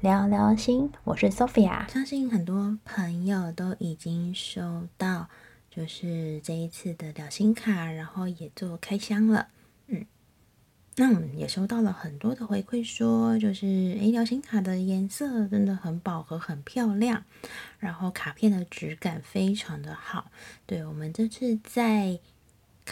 聊聊心，我是 Sophia。相信很多朋友都已经收到，就是这一次的聊心卡，然后也做开箱了。嗯，那我们也收到了很多的回馈，说就是诶，聊心卡的颜色真的很饱和，很漂亮，然后卡片的质感非常的好。对，我们这次在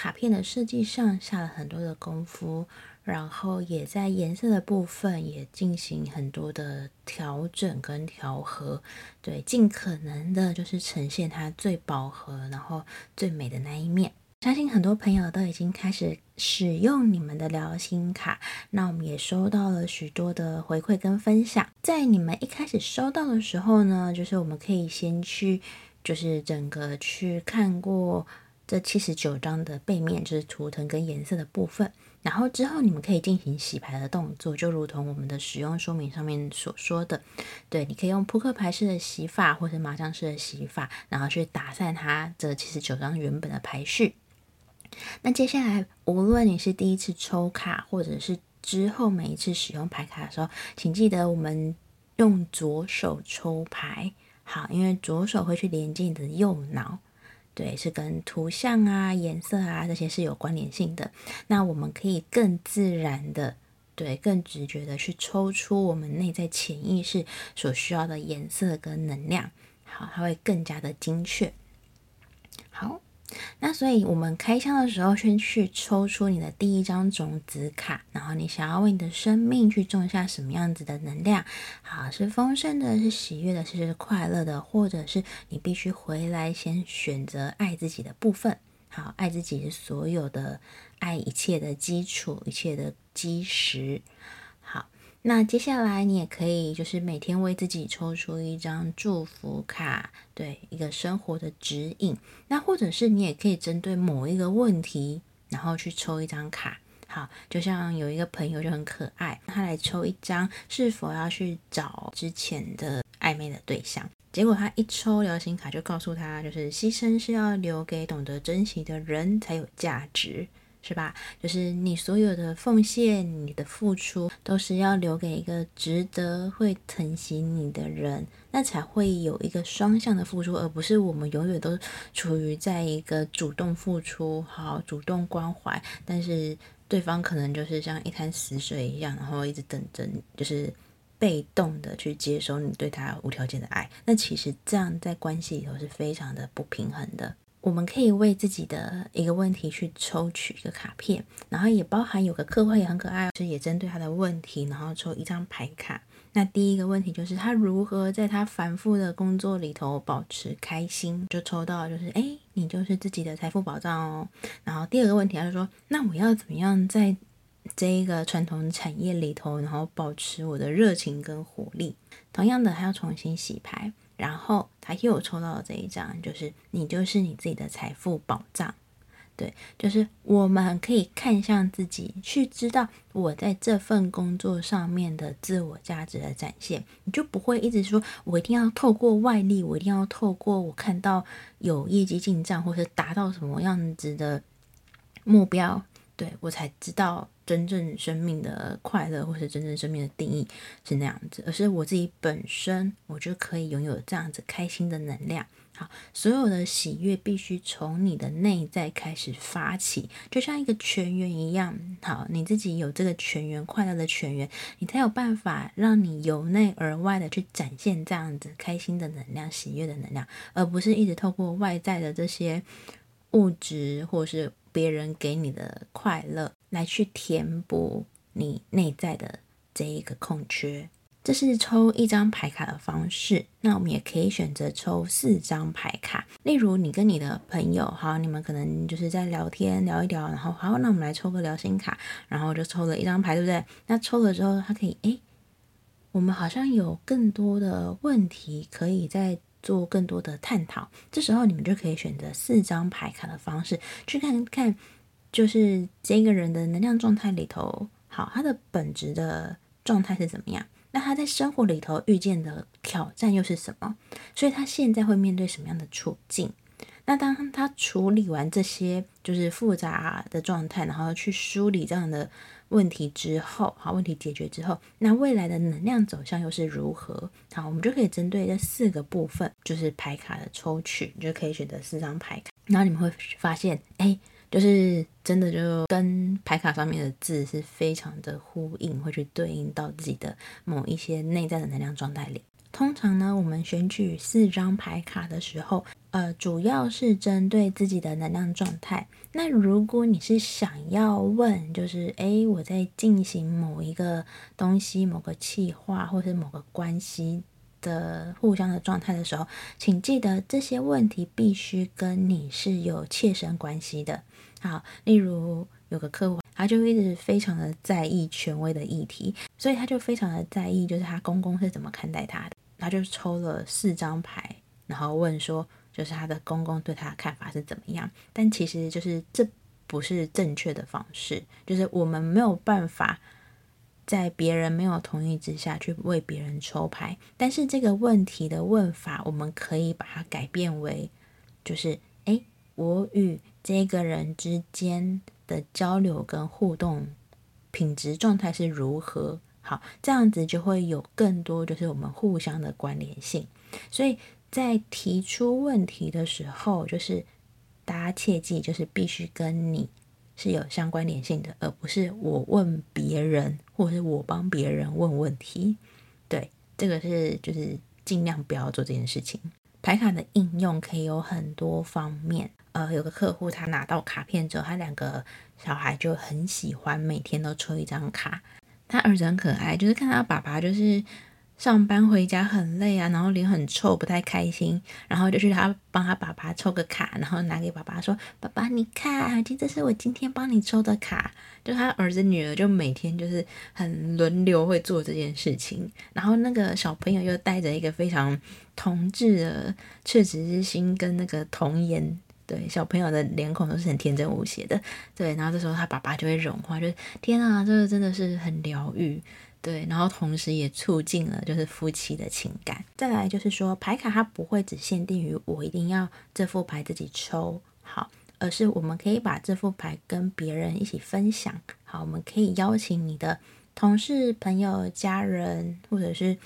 卡片的设计上下了很多的功夫。然后也在颜色的部分也进行很多的调整跟调和，对，尽可能的就是呈现它最饱和，然后最美的那一面。相信很多朋友都已经开始使用你们的疗心卡，那我们也收到了许多的回馈跟分享。在你们一开始收到的时候呢，就是我们可以先去，就是整个去看过这七十九张的背面，就是图腾跟颜色的部分。然后之后你们可以进行洗牌的动作，就如同我们的使用说明上面所说的，对，你可以用扑克牌式的洗法，或是麻将式的洗法，然后去打散它这七十九张原本的牌序。那接下来，无论你是第一次抽卡，或者是之后每一次使用牌卡的时候，请记得我们用左手抽牌，好，因为左手会去连接你的右脑。对，是跟图像啊、颜色啊这些是有关联性的。那我们可以更自然的，对，更直觉的去抽出我们内在潜意识所需要的颜色跟能量。好，它会更加的精确。那所以，我们开箱的时候，先去抽出你的第一张种子卡，然后你想要为你的生命去种下什么样子的能量？好，是丰盛的，是喜悦的，是快乐的，或者是你必须回来先选择爱自己的部分。好，爱自己是所有的爱一切的基础，一切的基石。那接下来你也可以就是每天为自己抽出一张祝福卡，对，一个生活的指引。那或者是你也可以针对某一个问题，然后去抽一张卡。好，就像有一个朋友就很可爱，他来抽一张是否要去找之前的暧昧的对象，结果他一抽流星卡就告诉他，就是牺牲是要留给懂得珍惜的人才有价值。是吧？就是你所有的奉献，你的付出，都是要留给一个值得会疼惜你的人，那才会有一个双向的付出，而不是我们永远都处于在一个主动付出，好，主动关怀，但是对方可能就是像一滩死水一样，然后一直等着你，就是被动的去接收你对他无条件的爱。那其实这样在关系里头是非常的不平衡的。我们可以为自己的一个问题去抽取一个卡片，然后也包含有个客户也很可爱，是也针对他的问题，然后抽一张牌卡。那第一个问题就是他如何在他繁复的工作里头保持开心，就抽到就是哎，你就是自己的财富保障哦。然后第二个问题他就说，那我要怎么样在这一个传统产业里头，然后保持我的热情跟活力？同样的，还要重新洗牌。然后他又抽到了这一张，就是你就是你自己的财富保障，对，就是我们可以看向自己，去知道我在这份工作上面的自我价值的展现，你就不会一直说我一定要透过外力，我一定要透过我看到有业绩进账，或是达到什么样子的目标。对，我才知道真正生命的快乐，或是真正生命的定义是那样子，而是我自己本身，我就可以拥有这样子开心的能量。好，所有的喜悦必须从你的内在开始发起，就像一个泉源一样。好，你自己有这个泉源，快乐的泉源，你才有办法让你由内而外的去展现这样子开心的能量、喜悦的能量，而不是一直透过外在的这些物质或是。别人给你的快乐，来去填补你内在的这一个空缺，这是抽一张牌卡的方式。那我们也可以选择抽四张牌卡。例如，你跟你的朋友，好，你们可能就是在聊天聊一聊，然后好，那我们来抽个聊心卡，然后就抽了一张牌，对不对？那抽了之后，它可以，诶，我们好像有更多的问题可以在。做更多的探讨，这时候你们就可以选择四张牌卡的方式去看看，就是这个人的能量状态里头，好，他的本质的状态是怎么样？那他在生活里头遇见的挑战又是什么？所以他现在会面对什么样的处境？那当他处理完这些就是复杂的状态，然后去梳理这样的问题之后，好，问题解决之后，那未来的能量走向又是如何？好，我们就可以针对这四个部分，就是牌卡的抽取，你就可以选择四张牌卡，然后你们会发现，哎，就是真的就跟牌卡上面的字是非常的呼应，会去对应到自己的某一些内在的能量状态里。通常呢，我们选取四张牌卡的时候，呃，主要是针对自己的能量状态。那如果你是想要问，就是诶，我在进行某一个东西、某个计划，或是某个关系的互相的状态的时候，请记得这些问题必须跟你是有切身关系的。好，例如有个客户，他就一直非常的在意权威的议题，所以他就非常的在意，就是他公公是怎么看待他的。他就抽了四张牌，然后问说，就是他的公公对他的看法是怎么样？但其实就是这不是正确的方式，就是我们没有办法在别人没有同意之下去为别人抽牌。但是这个问题的问法，我们可以把它改变为，就是诶，我与这个人之间的交流跟互动品质状态是如何？好，这样子就会有更多，就是我们互相的关联性。所以在提出问题的时候，就是大家切记，就是必须跟你是有相关联性的，而不是我问别人，或者是我帮别人问问题。对，这个是就是尽量不要做这件事情。牌卡的应用可以有很多方面。呃，有个客户他拿到卡片之后，他两个小孩就很喜欢，每天都抽一张卡。他儿子很可爱，就是看他爸爸就是上班回家很累啊，然后脸很臭，不太开心，然后就去他帮他爸爸抽个卡，然后拿给爸爸说：“爸爸，你看，这是我今天帮你抽的卡。”就他儿子女儿就每天就是很轮流会做这件事情，然后那个小朋友又带着一个非常童稚的赤子之心跟那个童颜。对，小朋友的脸孔都是很天真无邪的，对，然后这时候他爸爸就会融化，就天啊，这个真的是很疗愈，对，然后同时也促进了就是夫妻的情感。再来就是说，牌卡它不会只限定于我一定要这副牌自己抽好，而是我们可以把这副牌跟别人一起分享。好，我们可以邀请你的同事、朋友、家人，或者是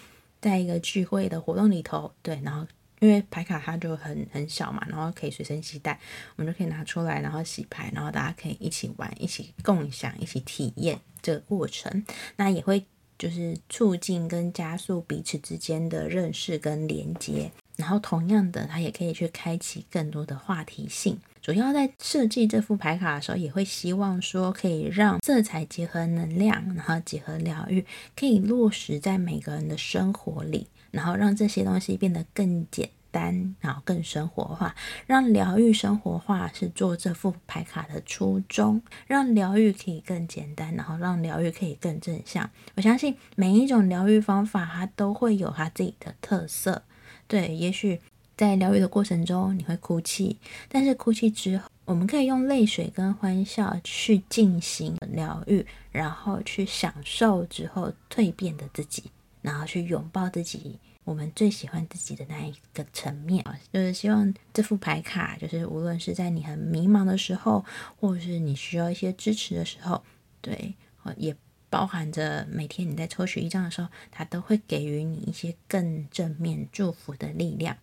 在一个聚会的活动里头，对，然后。因为牌卡它就很很小嘛，然后可以随身携带，我们就可以拿出来，然后洗牌，然后大家可以一起玩，一起共享，一起体验这个过程。那也会就是促进跟加速彼此之间的认识跟连接。然后同样的，它也可以去开启更多的话题性。主要在设计这副牌卡的时候，也会希望说可以让色彩结合能量，然后结合疗愈，可以落实在每个人的生活里。然后让这些东西变得更简单，然后更生活化，让疗愈生活化是做这副牌卡的初衷，让疗愈可以更简单，然后让疗愈可以更正向。我相信每一种疗愈方法，它都会有它自己的特色。对，也许在疗愈的过程中你会哭泣，但是哭泣之后，我们可以用泪水跟欢笑去进行疗愈，然后去享受之后蜕变的自己。然后去拥抱自己，我们最喜欢自己的那一个层面啊，就是希望这副牌卡，就是无论是在你很迷茫的时候，或者是你需要一些支持的时候，对，也包含着每天你在抽取一张的时候，它都会给予你一些更正面祝福的力量。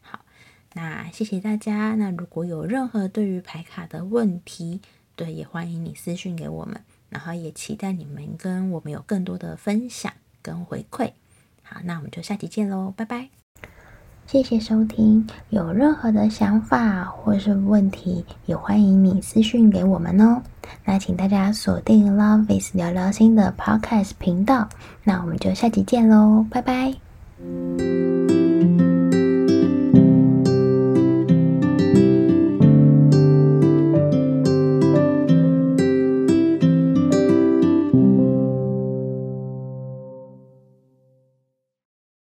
好，那谢谢大家。那如果有任何对于牌卡的问题，对，也欢迎你私讯给我们，然后也期待你们跟我们有更多的分享。跟回馈，好，那我们就下期见喽，拜拜！谢谢收听，有任何的想法或是问题，也欢迎你私讯给我们哦。那请大家锁定 Love is 聊聊心的 Podcast 频道，那我们就下期见喽，拜拜！